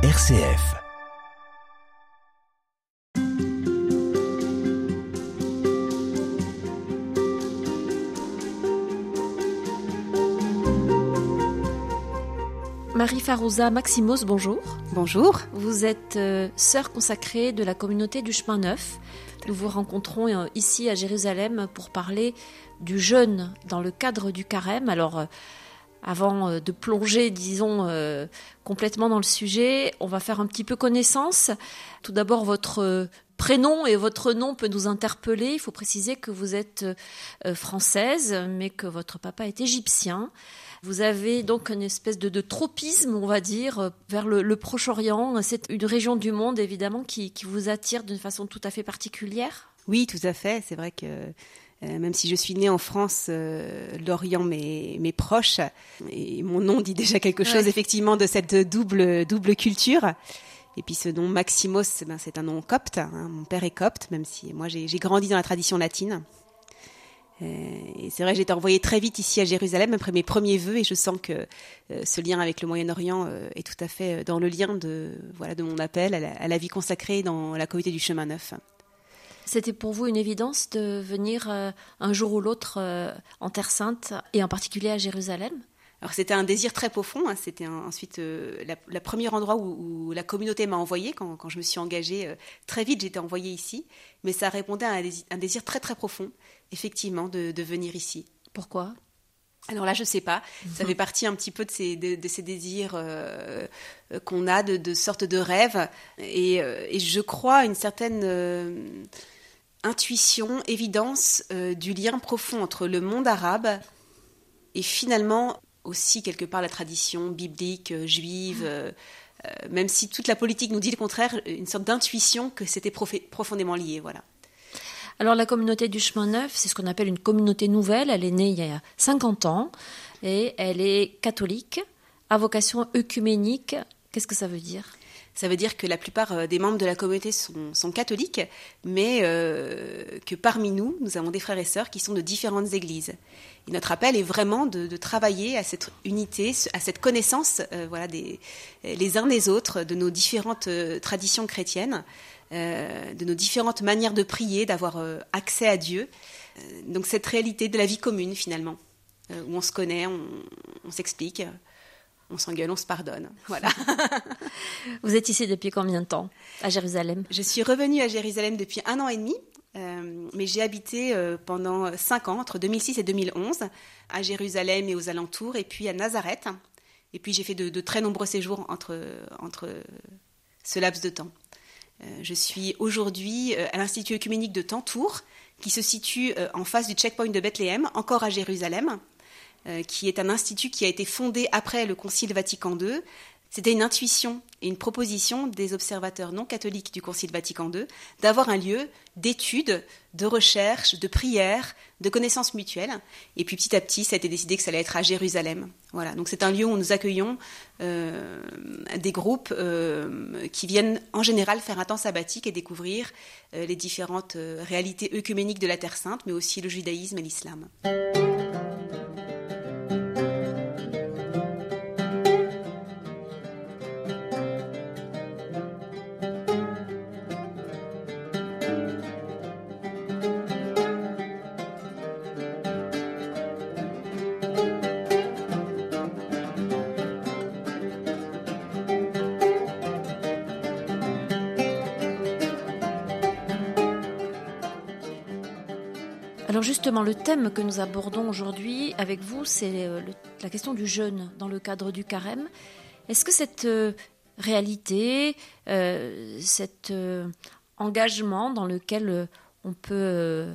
RCF. Marie Farouza Maximos, bonjour. Bonjour. Vous êtes euh, sœur consacrée de la communauté du chemin neuf. Nous vous rencontrons euh, ici à Jérusalem pour parler du jeûne dans le cadre du carême. Alors, euh, avant euh, de plonger, disons, euh, complètement dans le sujet, on va faire un petit peu connaissance. Tout d'abord, votre euh, prénom et votre nom peut nous interpeller. Il faut préciser que vous êtes française, mais que votre papa est égyptien. Vous avez donc une espèce de, tropisme, on va dire, vers le, Proche-Orient. C'est une région du monde, évidemment, qui vous attire d'une façon tout à fait particulière. Oui, tout à fait. C'est vrai que euh, même si je suis née en France, euh, l'Orient m'est m'est proche. Et mon nom dit déjà quelque chose, Ouais. effectivement, de cette double, double culture. Et puis ce nom Maximos, ben, c'est un nom copte. hein. Mon père est copte, même si moi j'ai grandi dans la tradition latine. Euh, Et c'est vrai, j'ai été envoyée très vite ici à Jérusalem après mes premiers vœux, et je sens que euh, ce lien avec le Moyen-Orient euh, est tout à fait dans le lien de voilà de mon appel à la, à la vie consacrée dans la communauté du chemin neuf. C'était pour vous une évidence de venir euh, un jour ou l'autre euh, en Terre Sainte, et en particulier à Jérusalem? Alors c'était un désir très profond. hein. C'était ensuite euh, la premier endroit où, où la communauté m'a envoyée quand, quand je me suis engagée. euh, très vite, j'étais envoyée ici, mais ça répondait à un désir, un désir très très profond, effectivement, de, de venir ici. Pourquoi? Alors là, je sais pas. Ça fait partie un petit peu de ces, de, de ces désirs euh, qu'on a, de, de sortes de rêves. Et, et je crois une certaine intuition, évidence euh, du lien profond entre le monde arabe et finalement aussi quelque part la tradition biblique, euh, juive. euh, même si toute la politique nous dit le contraire, une sorte d'intuition que c'était profondément lié. Voilà. Alors la communauté du chemin neuf, c'est ce qu'on appelle une communauté nouvelle. Elle est née il y a 50 ans et elle est catholique, à vocation œcuménique. Qu'est-ce que ça veut dire? Ça veut dire que la plupart euh, des membres de la communauté sont, catholiques, mais euh, que parmi nous, nous avons des frères et sœurs qui sont de différentes églises. Notre appel est vraiment de, travailler à cette unité, à cette connaissance euh, voilà, des, les uns des autres, de nos différentes traditions chrétiennes, de nos différentes manières de prier, d'avoir accès à Dieu. Donc cette réalité de la vie commune finalement, où on se connaît, on, on s'explique, on s'engueule, on se pardonne. Voilà. Vous êtes ici depuis combien de temps à Jérusalem? Je suis revenue à Jérusalem depuis un an et demi, euh, mais j'ai habité euh, pendant cinq ans, entre 2006 et 2011, à Jérusalem et aux alentours, et puis à Nazareth. Et puis j'ai fait de, de très nombreux séjours entre, entre ce laps de temps. Euh, je suis aujourd'hui à l'Institut œcuménique de Tantour, qui se situe en face du checkpoint de Bethléem, encore à Jérusalem, qui est un institut qui a été fondé après le Concile Vatican II. C'était une intuition et une proposition des observateurs non catholiques du Concile Vatican II d'avoir un lieu d'étude, de recherche, de prière, de connaissances mutuelles. Et puis petit à petit, ça a été décidé que ça allait être à Jérusalem. Voilà. Donc c'est un lieu où nous accueillons euh, des groupes euh, qui viennent en général faire un temps sabbatique et découvrir euh, les différentes euh, réalités œcuméniques de la Terre Sainte, mais aussi le judaïsme et l'islam. Alors justement, le thème que nous abordons aujourd'hui avec vous, c'est euh, la question du jeûne dans le cadre du carême. Est-ce que cette euh, réalité, euh, cet engagement dans lequel on peut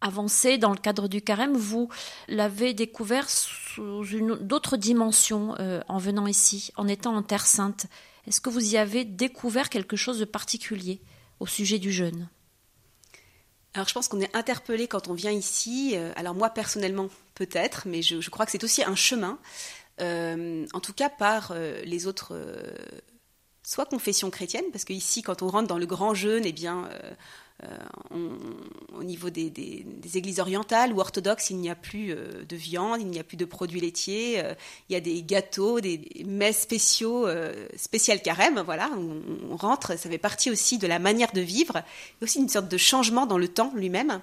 avancer dans le cadre du carême, vous l'avez découvert sous une d'autres dimensions en venant ici, en étant en Terre Sainte? Est-ce que vous y avez découvert quelque chose de particulier au sujet du jeûne? Alors je pense qu'on est interpellé quand on vient ici. Euh, alors moi personnellement peut-être, mais je, crois que c'est aussi un chemin. Euh, en tout cas par euh, les autres soit confession chrétienne, parce qu'ici, quand on rentre dans le grand jeûne, eh bien, au niveau des, églises orientales ou orthodoxes, il n'y a plus de viande, il n'y a plus de produits laitiers, il y a des gâteaux, des mets spéciaux, spécial carême, voilà, on, rentre, ça fait partie aussi de la manière de vivre, et aussi une sorte de changement dans le temps lui-même.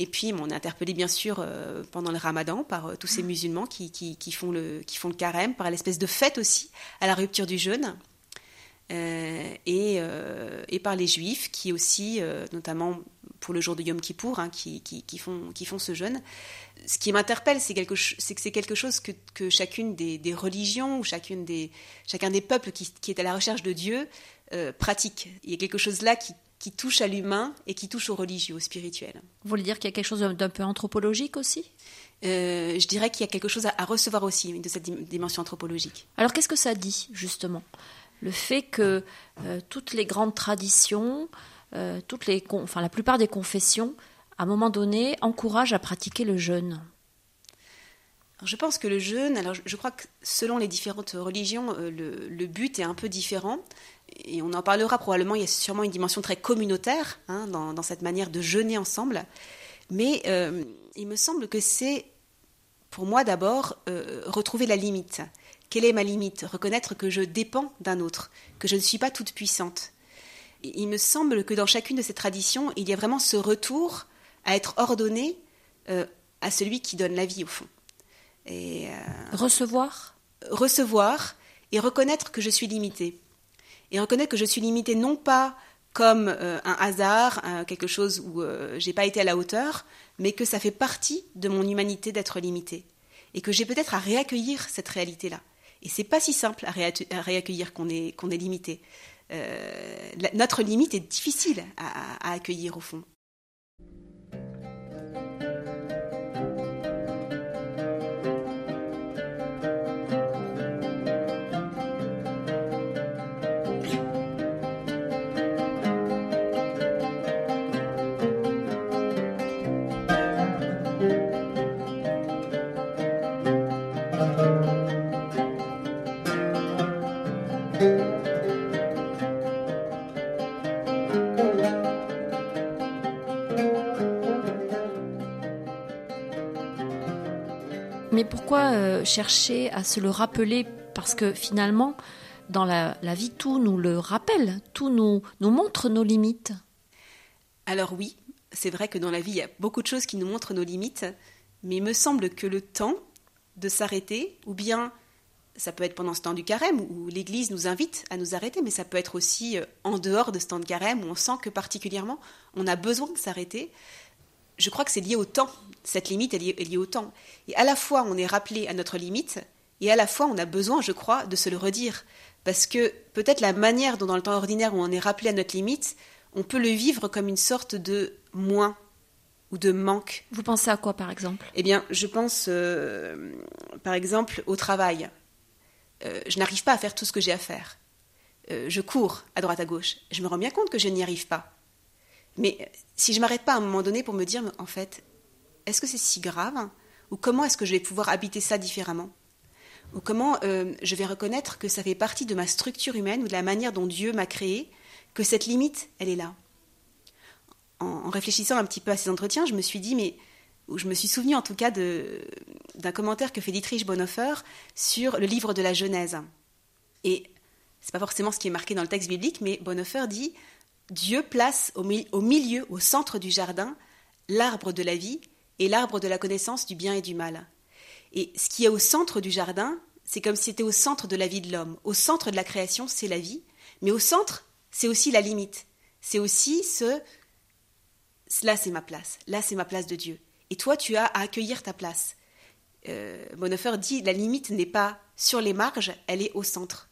Et puis, on est interpellé bien sûr euh, pendant le ramadan par euh, tous ces musulmans qui, font le, qui font le carême, par l'espèce de fête aussi à la rupture du jeûne. Euh, et, et, par les juifs qui aussi, notamment pour le jour de Yom Kippour, hein, qui, qui, font, qui font ce jeûne. Ce qui m'interpelle, c'est que c'est quelque chose que, que chacune des, des, religions ou chacune des, chacun des peuples qui, qui, est à la recherche de Dieu pratique. Il y a quelque chose là qui, qui touche à l'humain et qui touche au religieux, au spirituel. Vous voulez dire qu'il y a quelque chose d'un peu anthropologique aussi? Euh, Je dirais qu'il y a quelque chose à, recevoir aussi de cette dimension anthropologique. Alors qu'est-ce que ça dit justement? Le fait que euh, toutes les grandes traditions, euh, toutes les, enfin la plupart des confessions, à un moment donné, encouragent à pratiquer le jeûne. je pense que le jeûne, alors je, crois que selon les différentes religions, le, le, but est un peu différent et on en parlera probablement, il y a sûrement une dimension très communautaire hein, dans, cette manière de jeûner ensemble. Mais euh, il me semble que c'est, pour moi d'abord, euh, retrouver la limite. Quelle est ma limite? Reconnaître que je dépends d'un autre, que je ne suis pas toute puissante. il me semble que dans chacune de ces traditions, il y a vraiment ce retour à être ordonné euh, à celui qui donne la vie, au fond. Et, recevoir? Recevoir et reconnaître que je suis limitée et reconnaître que je suis limitée non pas comme euh, un hasard, quelque chose où euh, j'ai pas été à la hauteur, mais que ça fait partie de mon humanité d'être limitée et que j'ai peut-être à réaccueillir cette réalité-là. Et c'est pas si simple à, réaccueillir qu'on est, limité. Euh, notre limite est difficile à accueillir au fond. Mais pourquoi euh, chercher à se le rappeler? Parce que finalement, dans la, vie, tout nous le rappelle, tout nous, montre nos limites. Alors oui, c'est vrai que dans la vie, il y a beaucoup de choses qui nous montrent nos limites, mais il me semble que le temps de s'arrêter, ou bien ça peut être pendant ce temps du carême où l'Église nous invite à nous arrêter, mais ça peut être aussi euh, en dehors de ce temps de carême où on sent que particulièrement on a besoin de s'arrêter. Je crois que c'est lié au temps. Cette limite est liée, au temps. Et à la fois on est rappelé à notre limite, et à la fois on a besoin, je crois, de se le redire. Parce que peut-être la manière dont dans le temps ordinaire on est rappelé à notre limite, on peut le vivre comme une sorte de moins ou de manque. Vous pensez à quoi par exemple? Eh bien, je pense euh, par exemple au travail. Euh, je n'arrive pas à faire tout ce que j'ai à faire. Euh, je cours à droite à gauche. Je me rends bien compte que je n'y arrive pas. Mais euh, si je m'arrête pas à un moment donné pour me dire, en fait, est-ce que c'est si grave Ou comment est-ce que je vais pouvoir habiter ça différemment Ou comment je vais reconnaître que ça fait partie de ma structure humaine ou de la manière dont Dieu m'a créé, que cette limite, elle est là en, réfléchissant un petit peu à ces entretiens, je me suis dit, mais où je me suis souvenu en tout cas d'un commentaire que fait Dietrich Bonhoeffer sur le livre de la Genèse. Et c'est pas forcément ce qui est marqué dans le texte biblique, mais Bonhoeffer dit Dieu place au, milieu, au centre du jardin, l'arbre de la vie et l'arbre de la connaissance du bien et du mal. Et ce qui est au centre du jardin, c'est comme si c'était au centre de la vie de l'homme. Au centre de la création, c'est la vie, mais au centre, c'est aussi la limite. C'est aussi ce là c'est ma place, là c'est ma place de Dieu. Et toi, tu as à accueillir ta place. Euh, dit la limite n'est pas sur les marges, elle est au centre.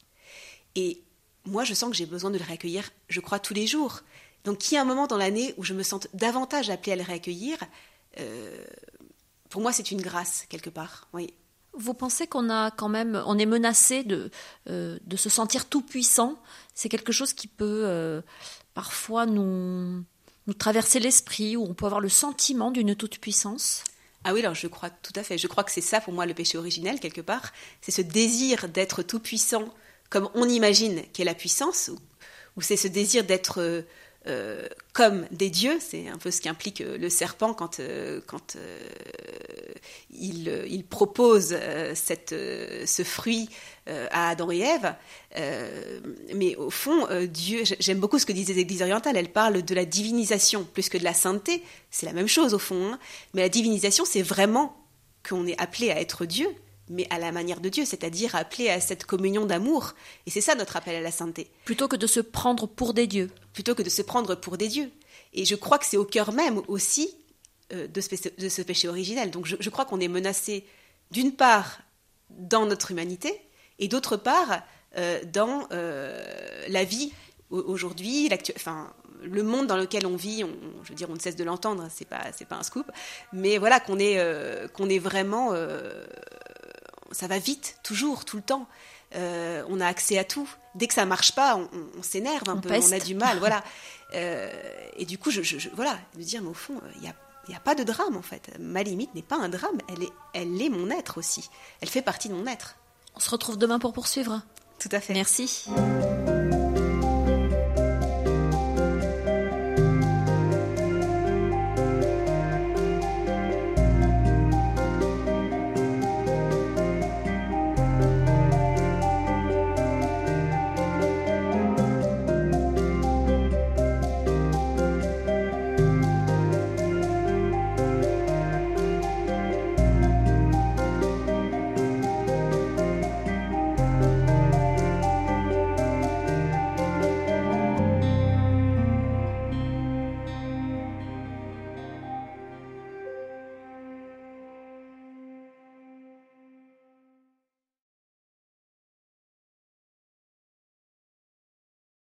Et moi, je sens que j'ai besoin de le réaccueillir, je crois, tous les jours. Donc, qu'il y ait un moment dans l'année où je me sente davantage appelée à le réaccueillir, euh, pour moi, c'est une grâce, quelque part. Oui. Vous pensez qu'on a quand même, on est menacé de, euh, de se sentir tout puissant? C'est quelque chose qui peut euh, parfois nous, nous traverser l'esprit, où on peut avoir le sentiment d'une toute-puissance? Ah oui, alors je crois tout à fait. Je crois que c'est ça pour moi le péché originel, quelque part. C'est ce désir d'être tout-puissant comme on imagine qu'est la puissance, ou, c'est ce désir d'être euh, comme des dieux, c'est un peu ce qu'implique le serpent quand, il, propose cette, ce fruit à Adam et Ève. mais au fond, Dieu, j'aime beaucoup ce que disent les églises orientales, elles parlent de la divinisation plus que de la sainteté, c'est la même chose au fond, hein. mais la divinisation, c'est vraiment qu'on est appelé à être Dieu, mais à la manière de Dieu, c'est-à-dire appelé à cette communion d'amour. Et c'est ça notre appel à la sainteté. Plutôt que de se prendre pour des dieux. Plutôt que de se prendre pour des dieux. Et je crois que c'est au cœur même aussi euh, de, ce, péché originel. Donc je, crois qu'on est menacé d'une part dans notre humanité et d'autre part euh, dans euh, la vie aujourd'hui, enfin, le monde dans lequel on vit, on, je veux dire, on ne cesse de l'entendre, c'est pas, c'est pas un scoop, mais voilà qu'on est, euh, qu'on est vraiment, euh, ça va vite, toujours, tout le temps. Euh, on a accès à tout. Dès que ça marche pas, on, s'énerve un peu, on a du mal, voilà. et du coup, je, voilà, de dire, mais au fond, il n'y a, y a pas de drame en fait. Ma limite n'est pas un drame, elle est, elle est mon être aussi. Elle fait partie de mon être. On se retrouve demain pour poursuivre. Tout à fait. Merci.